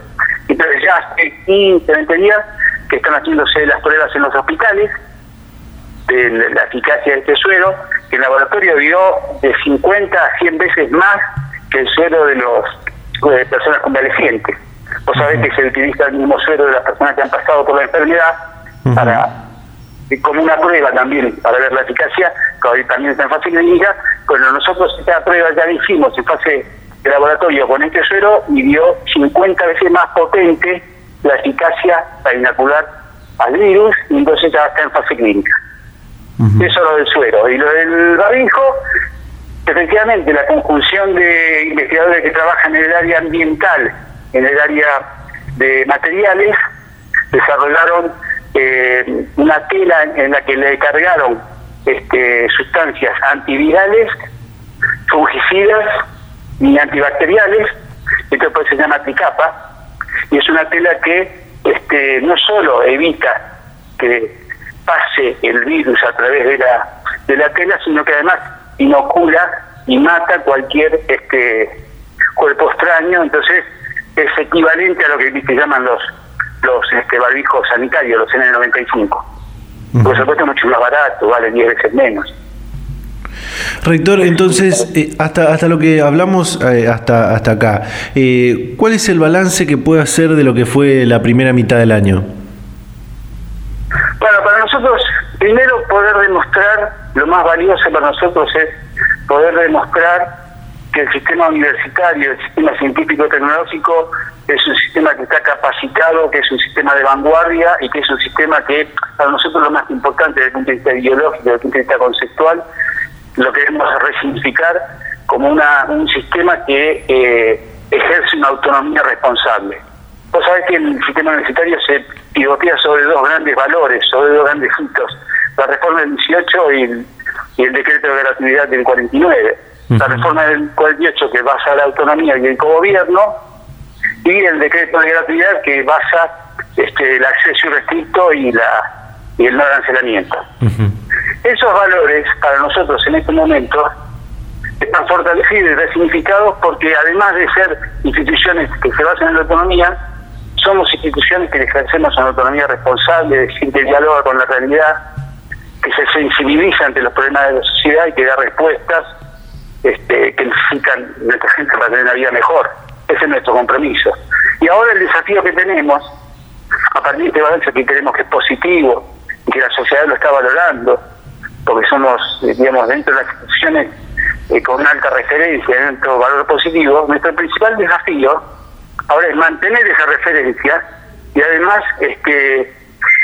Entonces ya hace 15, 20 días que están haciéndose las pruebas en los hospitales de la eficacia de este suero, que el laboratorio dio de 50 a 100 veces más que el suero de las personas convalecientes. Vos sabés que se utiliza el mismo suero de las personas que han pasado por la enfermedad para como una prueba también para ver la eficacia, que hoy también está en fase clínica, pero nosotros esta prueba ya la hicimos en fase el laboratorio con este suero y dio 50 veces más potente la eficacia para inocular al virus y entonces ya está en fase clínica. Eso es lo del suero. Y lo del barbijo, efectivamente la conjunción de investigadores que trabajan en el área ambiental, en el área de materiales, desarrollaron eh, una tela en la que le cargaron este, sustancias antivirales, fungicidas y antibacteriales, esto pues se llama tricapa, y es una tela que este, no solo evita que pase el virus a través de la, de la tela, sino que además inocula y mata cualquier este cuerpo extraño, entonces es equivalente a lo que, que llaman los los este, barbijos sanitarios, los N95. Por supuesto, mucho más barato, vale 10 veces menos. Rector, entonces, eh, hasta, hasta lo que hablamos eh, hasta, hasta acá, eh, ¿cuál es el balance que puede hacer de lo que fue la primera mitad del año? Bueno, para nosotros, primero poder demostrar, lo más valioso para nosotros es poder demostrar que el sistema universitario, el sistema científico-tecnológico es un sistema que está capacitado, que es un sistema de vanguardia y que es un sistema que para nosotros lo más importante desde el punto de vista ideológico, desde el punto de vista conceptual, lo queremos resignificar como una, un sistema que eh, ejerce una autonomía responsable. Vos sabés que el sistema universitario se pivotea sobre dos grandes valores, sobre dos grandes hitos, la reforma del 18 y el, y el decreto de gratuidad del 49 la reforma del 48 que basa la autonomía y el gobierno y el decreto de gratuidad que basa este, el acceso irrestricto y la y el no arancelamiento. Esos valores para nosotros en este momento están fortalecidos y resignificados porque además de ser instituciones que se basan en la autonomía, somos instituciones que ejercemos una autonomía responsable, que dialoga con la realidad, que se sensibiliza ante los problemas de la sociedad y que da respuestas este, que necesitan nuestra gente para tener una vida mejor. Ese es nuestro compromiso. Y ahora el desafío que tenemos, a partir de este balance que creemos que es positivo y que la sociedad lo está valorando, porque somos, digamos, dentro de las instituciones eh, con una alta referencia, dentro valor positivo, nuestro principal desafío ahora es mantener esa referencia y además este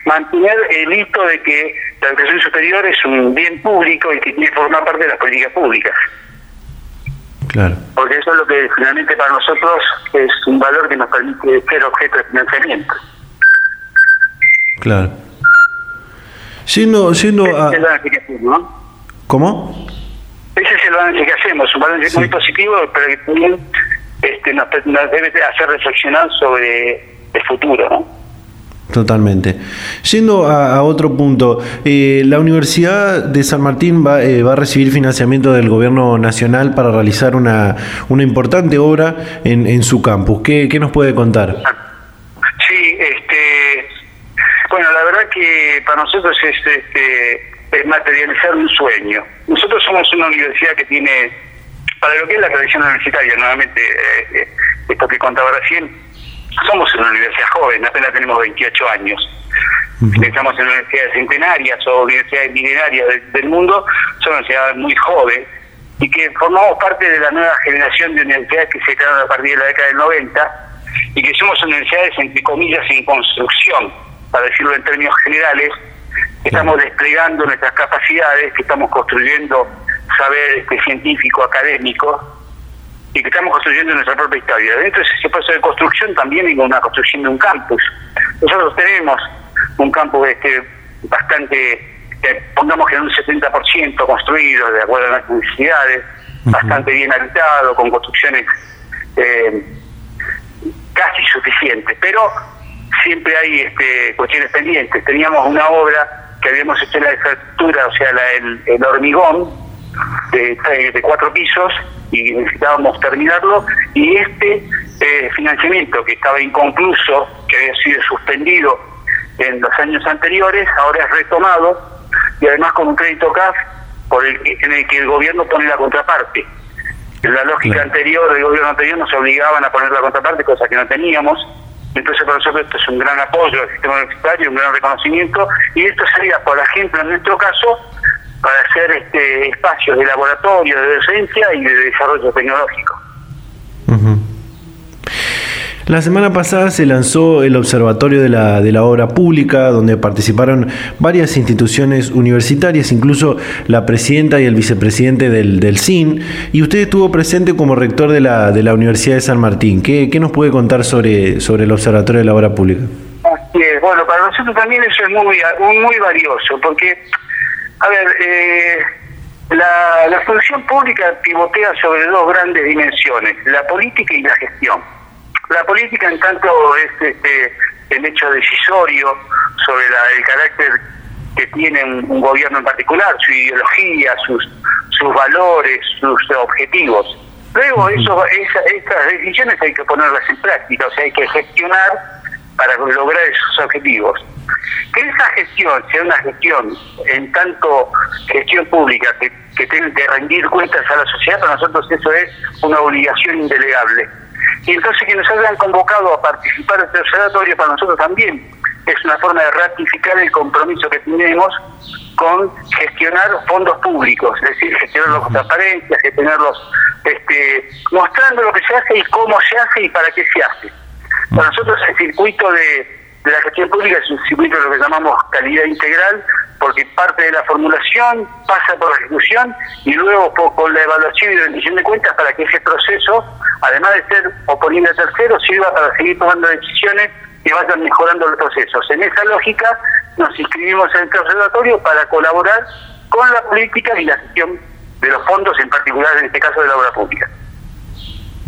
mantener el hito de que la educación superior es un bien público y que tiene que formar parte de las políticas públicas. Porque eso es lo que finalmente para nosotros es un valor que nos permite ser objeto de financiamiento. Claro. Siendo, siendo Ese es el balance que hacemos, ¿no? ¿Cómo? Ese es el balance que hacemos, un balance muy positivo, pero que también este, nos, nos debe hacer reflexionar sobre el futuro, ¿no? Totalmente. Yendo a, otro punto, eh, la Universidad de San Martín va, eh, va, a recibir financiamiento del Gobierno Nacional para realizar una, una importante obra en, en su campus. ¿Qué, ¿Qué, nos puede contar? Sí, este, bueno, la verdad que para nosotros es, este, materializar un sueño. Nosotros somos una universidad que tiene, para lo que es la tradición universitaria, nuevamente, eh, esto que contaba recién, somos una universidad joven, apenas tenemos 28 años. Pensamos en universidades centenarias o universidades milenarias del, mundo, son universidades muy jóvenes y que formamos parte de la nueva generación de universidades que se crearon a partir de la década del 90 y que somos universidades, entre comillas, en construcción, para decirlo en términos generales, que estamos desplegando nuestras capacidades, que estamos construyendo saber este, científico, académico, y que estamos construyendo nuestra propia historia. Dentro de ese proceso de construcción también hay una construcción de un campus. Nosotros tenemos un campus este, bastante, eh, pongamos que en un 70% construido de acuerdo a las necesidades, bastante bien habitado, con construcciones eh, casi suficientes, pero siempre hay este, cuestiones pendientes. Teníamos una obra que habíamos hecho la estructura, o sea, el, hormigón, de, de cuatro pisos, y necesitábamos terminarlo y este eh, financiamiento que estaba inconcluso, que había sido suspendido en los años anteriores, ahora es retomado y además con un crédito CAF por el, en el que el gobierno pone la contraparte. En la lógica anterior del gobierno anterior nos obligaban a poner la contraparte, cosa que no teníamos. Entonces para nosotros esto es un gran apoyo al sistema universitario, un gran reconocimiento y esto sería, por ejemplo, en nuestro caso, para hacer este, espacios de laboratorio, de docencia y de desarrollo tecnológico. La semana pasada se lanzó el Observatorio de la, de la Obra Pública, donde participaron varias instituciones universitarias, incluso la presidenta y el vicepresidente del, del CIN, y usted estuvo presente como rector de la, de la Universidad de San Martín. ¿Qué, qué nos puede contar sobre, sobre el Observatorio de la Obra Pública? Bueno, para nosotros también eso es muy, muy valioso, porque, a ver, eh, la, la función pública pivotea sobre dos grandes dimensiones, la política y la gestión. La política, en tanto, es este, el hecho decisorio sobre la, el carácter que tiene un, gobierno en particular, su ideología, sus, sus valores, sus objetivos. Luego, eso, esa, estas decisiones hay que ponerlas en práctica, o sea, hay que gestionar para lograr esos objetivos. Que esa gestión sea una gestión, en tanto gestión pública, que, que tenga que rendir cuentas a la sociedad, para nosotros eso es una obligación indelegable. Y entonces que nos hayan convocado a participar en este observatorio para nosotros también es una forma de ratificar el compromiso que tenemos con gestionar fondos públicos, es decir, gestionarlos con transparencia, gestionarlos este, mostrando lo que se hace y cómo se hace y para qué se hace. Para nosotros el circuito de, la gestión pública es un circuito de lo que llamamos calidad integral, porque parte de la formulación pasa por la ejecución y luego con la evaluación y rendición de cuentas para que ese proceso, además de ser oponible a terceros, sirva para seguir tomando decisiones que vayan mejorando los procesos. En esa lógica nos inscribimos en el observatorio para colaborar con la política y la gestión de los fondos, en particular en este caso de la obra pública.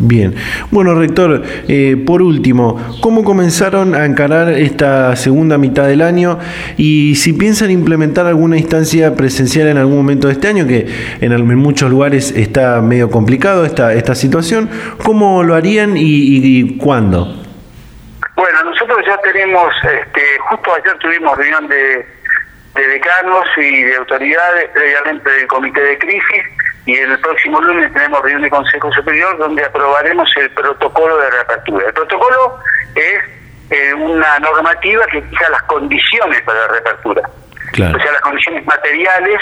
Bien, bueno rector, eh, por último, ¿cómo comenzaron a encarar esta segunda mitad del año y si piensan implementar alguna instancia presencial en algún momento de este año, que en, muchos lugares está medio complicado esta, esta situación, ¿cómo lo harían y, cuándo? Bueno, nosotros ya tenemos, este, justo ayer tuvimos reunión de, de decanos y de autoridades previamente del comité de crisis y el próximo lunes tenemos reunión de Consejo Superior donde aprobaremos el protocolo de reapertura. El protocolo es eh, una normativa que fija las condiciones para la reapertura, o sea, las condiciones materiales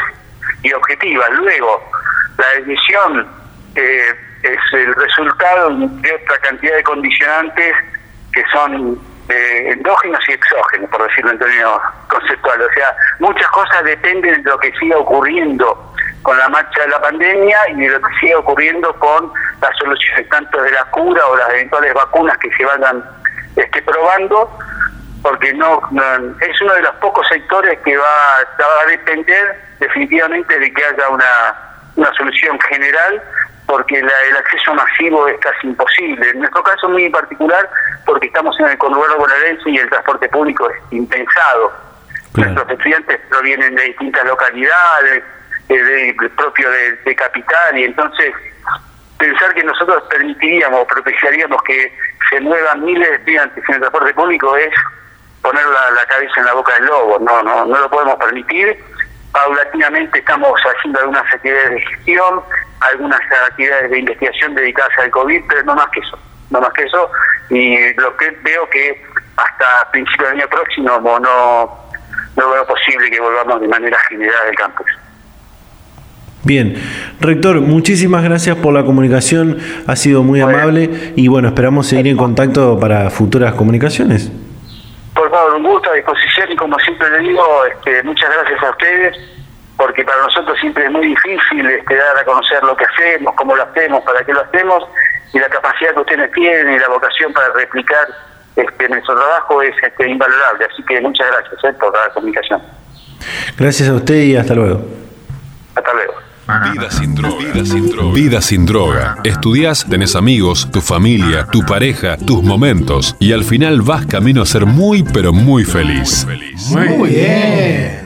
y objetivas. Luego, la decisión eh, es el resultado de otra cantidad de condicionantes que son eh, endógenos y exógenos, por decirlo en términos conceptuales. O sea, muchas cosas dependen de lo que siga ocurriendo con la marcha de la pandemia y de lo que sigue ocurriendo con las soluciones tanto de la cura o las eventuales vacunas que se vayan este, probando, porque no, es uno de los pocos sectores que va, va a depender definitivamente de que haya una, una solución general porque el acceso masivo es casi imposible. En nuestro caso muy particular, porque estamos en el conurbano bonaerense y el transporte público es impensado. Nuestros estudiantes provienen de distintas localidades, de, propio de, capital y entonces pensar que nosotros permitiríamos o propiciaríamos que se muevan miles de estudiantes en el transporte público es poner la, cabeza en la boca del lobo, no, no, no lo podemos permitir. Paulatinamente estamos haciendo algunas actividades de gestión, algunas actividades de investigación dedicadas al COVID, pero no más que eso, no más que eso, y lo que veo que hasta principios del año próximo no, no veo posible que volvamos de manera general al campus. Bien, rector, muchísimas gracias por la comunicación, ha sido muy amable y bueno, esperamos seguir en contacto para futuras comunicaciones. Por favor, un gusto a disposición y como siempre le digo, este, muchas gracias a ustedes, porque para nosotros siempre es muy difícil este, dar a conocer lo que hacemos, cómo lo hacemos, para qué lo hacemos, y la capacidad que ustedes tienen y la vocación para replicar este, nuestro trabajo es este, invalorable. Así que muchas gracias eh, por la comunicación. Gracias a usted y hasta luego. Hasta luego. Vida sin droga. Vida sin droga. Vida sin droga. Estudias, tenés amigos, tu familia, tu pareja, tus momentos. Y al final vas camino a ser muy, pero muy feliz. Muy bien.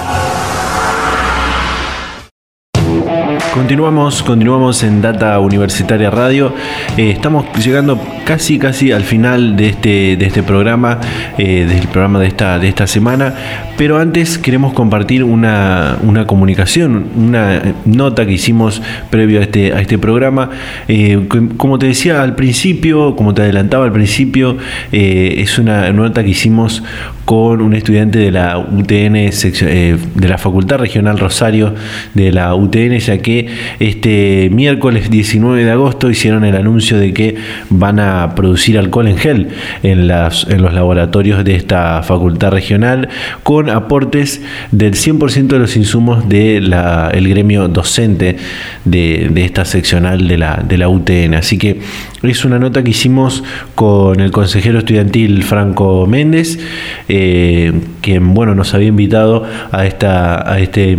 Continuamos, continuamos en Data Universitaria Radio. Eh, estamos llegando casi, casi al final de este, de este programa, eh, del programa de esta, de esta semana. Pero antes queremos compartir una, una comunicación, una nota que hicimos previo a este, a este programa. Eh, como te decía al principio, como te adelantaba al principio, es una nota que hicimos con un estudiante de la UTN, de la Facultad Regional Rosario de la UTN, ya que este miércoles 19 de agosto hicieron el anuncio de que van a producir alcohol en gel en, las, en los laboratorios de esta facultad regional con aportes del 100% de los insumos del el gremio docente de, esta seccional de la, de la UTN. Así que es una nota que hicimos con el consejero estudiantil Franco Méndez, eh, quien bueno, nos había invitado a, esta, a este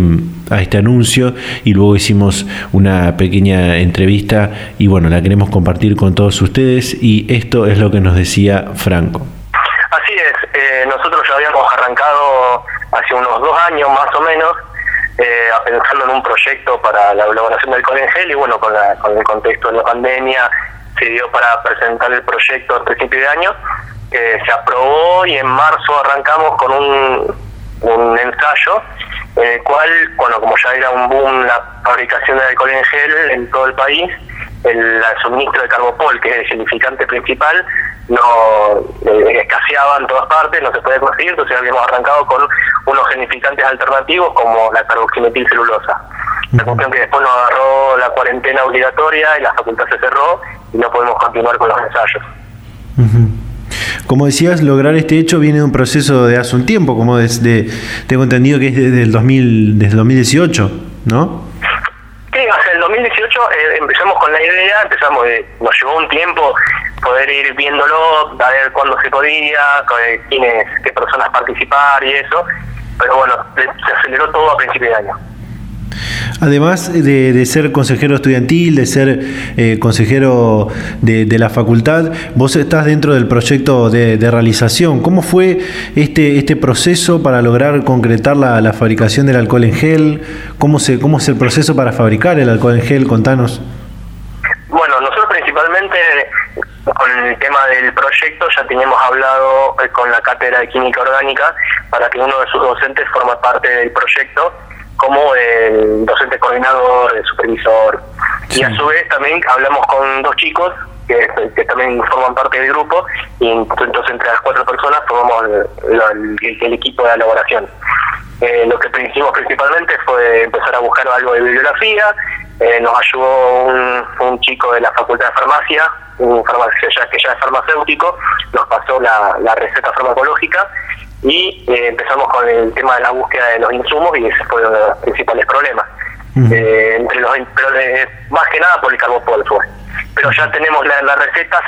a este anuncio y luego hicimos una pequeña entrevista y bueno, la queremos compartir con todos ustedes y esto es lo que nos decía Franco. Así es, eh, nosotros ya habíamos arrancado hace unos dos años más o menos eh, a pensarlo en un proyecto para la elaboración del Colengel y bueno, con, con el contexto de la pandemia se dio para presentar el proyecto a principio de año, eh, se aprobó y en marzo arrancamos con un, un ensayo en el cual, bueno, como ya era un boom la fabricación de alcohol en gel en todo el país, el, suministro de carbopol, que es el gelificante principal, no eh, escaseaba en todas partes, no se podía conseguir, entonces habíamos arrancado con unos genificantes alternativos como la carboximetilcelulosa. La cuestión que después nos agarró la cuarentena obligatoria y la facultad se cerró y no podemos continuar con los ensayos. Como decías, lograr este hecho viene de un proceso de hace un tiempo, como desde, tengo entendido que es desde el 2000, desde 2018, ¿no? Sí, hace el 2018 eh, empezamos con la idea, empezamos, eh, nos llevó un tiempo poder ir viéndolo, a ver cuándo se podía, quiénes, qué personas participar y eso, pero bueno, se aceleró todo a principio de año. Además de, ser consejero estudiantil, de ser eh, consejero de, la facultad, vos estás dentro del proyecto de, realización. ¿Cómo fue este, este proceso para lograr concretar la, fabricación del alcohol en gel? ¿Cómo, se, ¿Cómo es el proceso para fabricar el alcohol en gel? Contanos. Bueno, nosotros principalmente con el tema del proyecto ya teníamos hablado eh, con la cátedra de química orgánica para que uno de sus docentes forma parte del proyecto como el docente coordinador, el supervisor. Y a su vez también hablamos con dos chicos que, también forman parte del grupo y entonces entre las cuatro personas formamos el, equipo de elaboración. Eh, lo que hicimos principalmente fue empezar a buscar algo de bibliografía, eh, nos ayudó un, chico de la Facultad de Farmacia, un farmacéutico que ya es farmacéutico, nos pasó la, la receta farmacológica y eh, empezamos con el tema de la búsqueda de los insumos y ese fue uno de los principales problemas. Eh, entre los pero eh, más que nada por el carbopol fue. Pero ya tenemos la, receta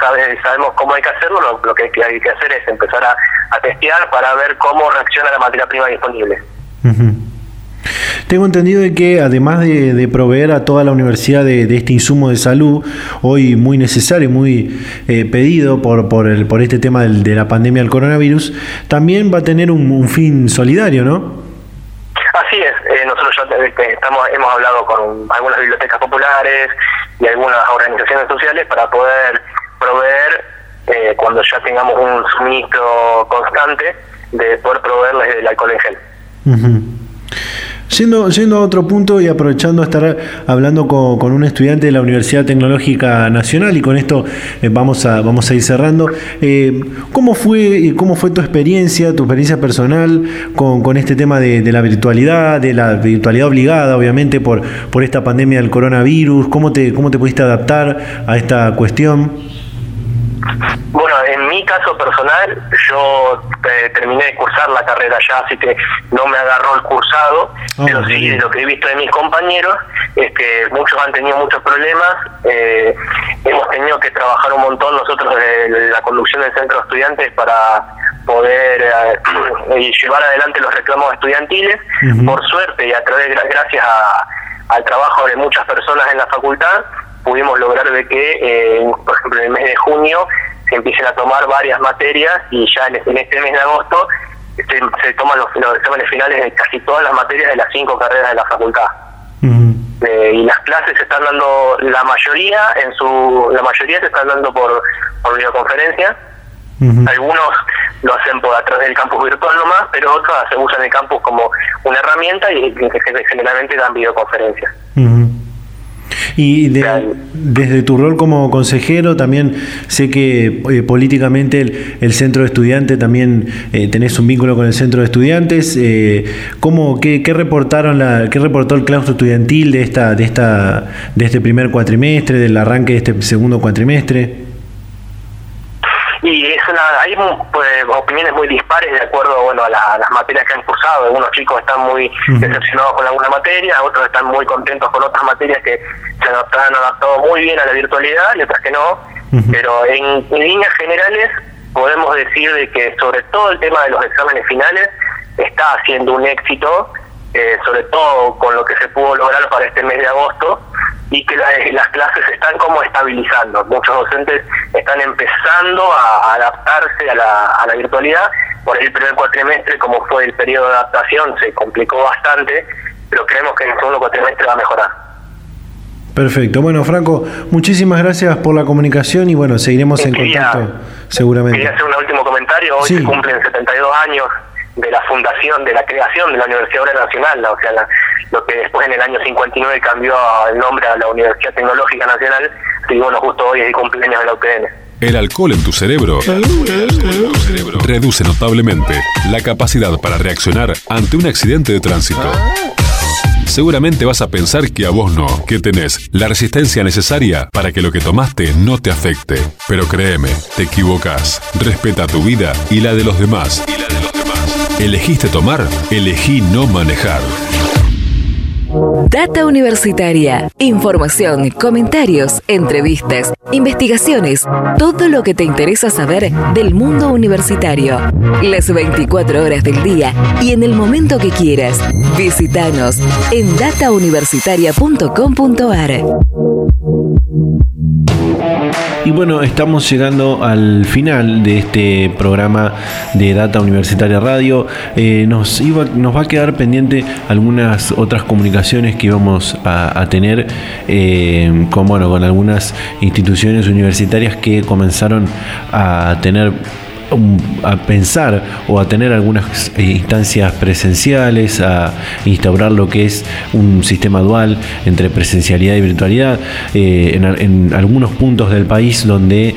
sabemos cómo hay que hacerlo lo, que hay que hacer es empezar a, testear para ver cómo reacciona la materia prima disponible tengo entendido de que además de, proveer a toda la universidad de, este insumo de salud, hoy muy necesario, muy eh, pedido por, por, el, por este tema de la pandemia del coronavirus, también va a tener un, fin solidario, ¿no? Así es, eh, nosotros ya este, estamos, hemos hablado con algunas bibliotecas populares y algunas organizaciones sociales para poder proveer, eh, cuando ya tengamos un suministro constante, de poder proveerles el alcohol en gel. Yendo, yendo a otro punto y aprovechando estar hablando con, un estudiante de la Universidad Tecnológica Nacional y con esto eh, vamos, a, vamos a ir cerrando, eh, ¿cómo, fue, ¿cómo fue tu experiencia, tu experiencia personal con, este tema de, la virtualidad, de la virtualidad obligada obviamente por, por esta pandemia del coronavirus? ¿Cómo te, cómo te pudiste adaptar a esta cuestión? En mi caso personal, yo eh, terminé de cursar la carrera ya, así que no me agarró el cursado, ah, pero sí, lo que he visto de mis compañeros es que muchos han tenido muchos problemas, eh, hemos tenido que trabajar un montón nosotros de la conducción del centro de estudiantes para poder eh, (clears throat) llevar adelante los reclamos estudiantiles, por suerte y a través, gracias al trabajo de muchas personas en la facultad, pudimos lograr de que, eh, por ejemplo, en el mes de junio se empiecen a tomar varias materias y ya en este, este mes de agosto se, toman los, exámenes finales de casi todas las materias de las cinco carreras de la facultad. Eh, y las clases se están dando, la mayoría, en su, la mayoría se están dando por, por videoconferencia. Algunos lo hacen por atrás del campus virtual nomás, pero otros se usan el campus como una herramienta y generalmente dan videoconferencias. Y desde tu rol como consejero, también sé que eh, políticamente el, centro de estudiantes, también eh, tenés un vínculo con el centro de estudiantes. Eh, ¿cómo, qué, reportaron la, qué reportó el claustro estudiantil de esta, de esta, de este primer cuatrimestre, del arranque de este segundo cuatrimestre? Hay pues, opiniones muy dispares de acuerdo bueno a, las materias que han cursado. Algunos chicos están muy decepcionados con alguna materia, otros están muy contentos con otras materias que se han adaptado muy bien a la virtualidad y otras que no. Pero en, líneas generales podemos decir de que sobre todo el tema de los exámenes finales está haciendo un éxito, eh, sobre todo con lo que se pudo lograr para este mes de agosto y que las clases están como estabilizando. Muchos docentes están empezando a, adaptarse a la, a la virtualidad. Por el primer cuatrimestre, como fue el periodo de adaptación, se complicó bastante, pero creemos que en el segundo cuatrimestre va a mejorar. Perfecto. Bueno, Franco, muchísimas gracias por la comunicación y bueno, seguiremos en contacto seguramente. Quería hacer un último comentario. Hoy se cumplen 72 años de la fundación, de la creación de la Universidad Obrera Nacional, o sea, lo que después en el año 59 cambió el nombre a la Universidad Tecnológica Nacional, y bueno, justo hoy es el cumpleaños de la UTN. El alcohol en tu cerebro reduce notablemente la capacidad para reaccionar ante un accidente de tránsito. Seguramente vas a pensar que a vos no, que tenés la resistencia necesaria para que lo que tomaste no te afecte. Pero créeme, te equivocas. Respeta tu vida y la de los demás. Y la de los demás. Elegiste tomar, elegí no manejar. Data Universitaria. Información, comentarios, entrevistas, investigaciones, todo lo que te interesa saber del mundo universitario. Las 24 horas del día y en el momento que quieras. Visítanos en datauniversitaria.com.ar. Y bueno, estamos llegando al final de este programa de Data Universitaria Radio. Eh, nos, iba, nos va a quedar pendiente algunas otras comunicaciones que íbamos a, tener eh, con, bueno, con algunas instituciones universitarias que comenzaron a tener a pensar o a tener algunas eh, instancias presenciales, a instaurar lo que es un sistema dual entre presencialidad y virtualidad eh, en, algunos puntos del país donde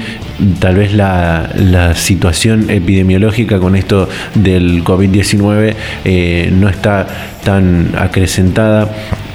tal vez la, situación epidemiológica con esto del COVID-19 eh, no está tan acrecentada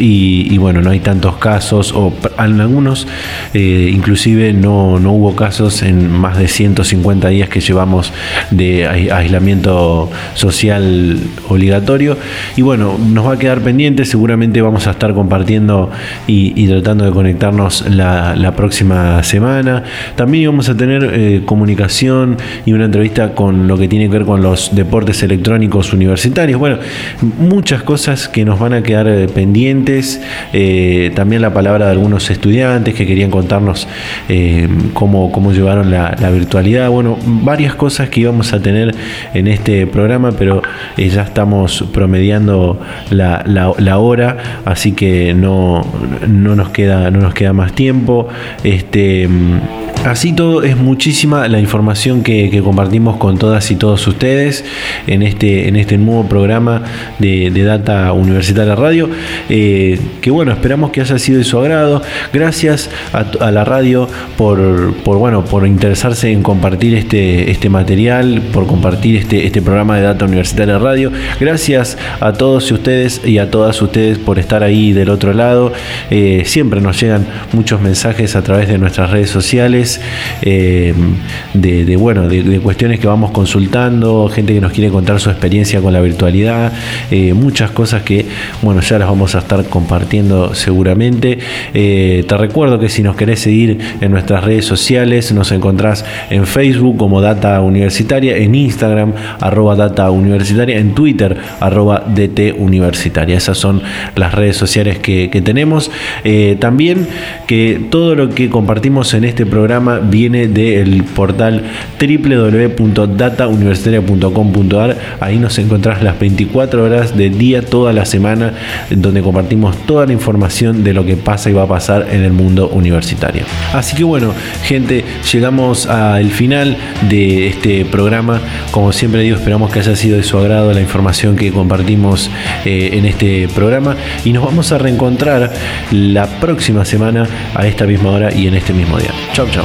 y, bueno, no hay tantos casos, o en algunos eh, inclusive no, no, hubo casos en más de 150 días que llevamos de aislamiento social obligatorio. Y bueno, nos va a quedar pendiente, seguramente vamos a estar compartiendo y, tratando de conectarnos la, próxima semana. También vamos a tener eh, comunicación y una entrevista con lo que tiene que ver con los deportes electrónicos universitarios. Bueno, muchas cosas que nos van a quedar eh, eh, también la palabra de algunos estudiantes que querían contarnos eh, cómo, cómo, llevaron la, virtualidad, bueno, varias cosas que íbamos a tener en este programa, pero eh, ya estamos promediando la, hora, así que no, no, nos queda, no nos queda más tiempo. Este, Así todo es muchísima la información que, compartimos con todas y todos ustedes en este, en este nuevo programa de, Data Universitaria Radio. Que bueno, esperamos que haya sido de su agrado. Gracias a, la radio por, por, bueno, por interesarse en compartir este, este material, por compartir este, este programa de Data Universitaria Radio. Gracias a todos ustedes y a todas ustedes por estar ahí del otro lado. Eh, siempre nos llegan muchos mensajes a través de nuestras redes sociales eh, de, bueno, de, cuestiones que vamos consultando, gente que nos quiere contar su experiencia con la virtualidad, eh, muchas cosas que, bueno, ya las vamos a estar compartiendo seguramente. Eh, te recuerdo que si nos querés seguir en nuestras redes sociales, nos encontrás en Facebook como Data Universitaria, en Instagram, arroba Data Universitaria, en Twitter, arroba DT Universitaria. Esas son las redes sociales que, tenemos. también que todo lo que compartimos en este programa viene del portal www.datauniversitaria.com.ar. Ahí nos encontrás las 24 horas del día, toda la semana, donde compartimos toda la información de lo que pasa y va a pasar en el mundo universitario. Así que bueno, gente, llegamos al final de este programa. Como siempre digo, esperamos que haya sido de su agrado la información que compartimos eh, en este programa y nos vamos a reencontrar la próxima semana a esta misma hora y en este mismo día. Chau, chau.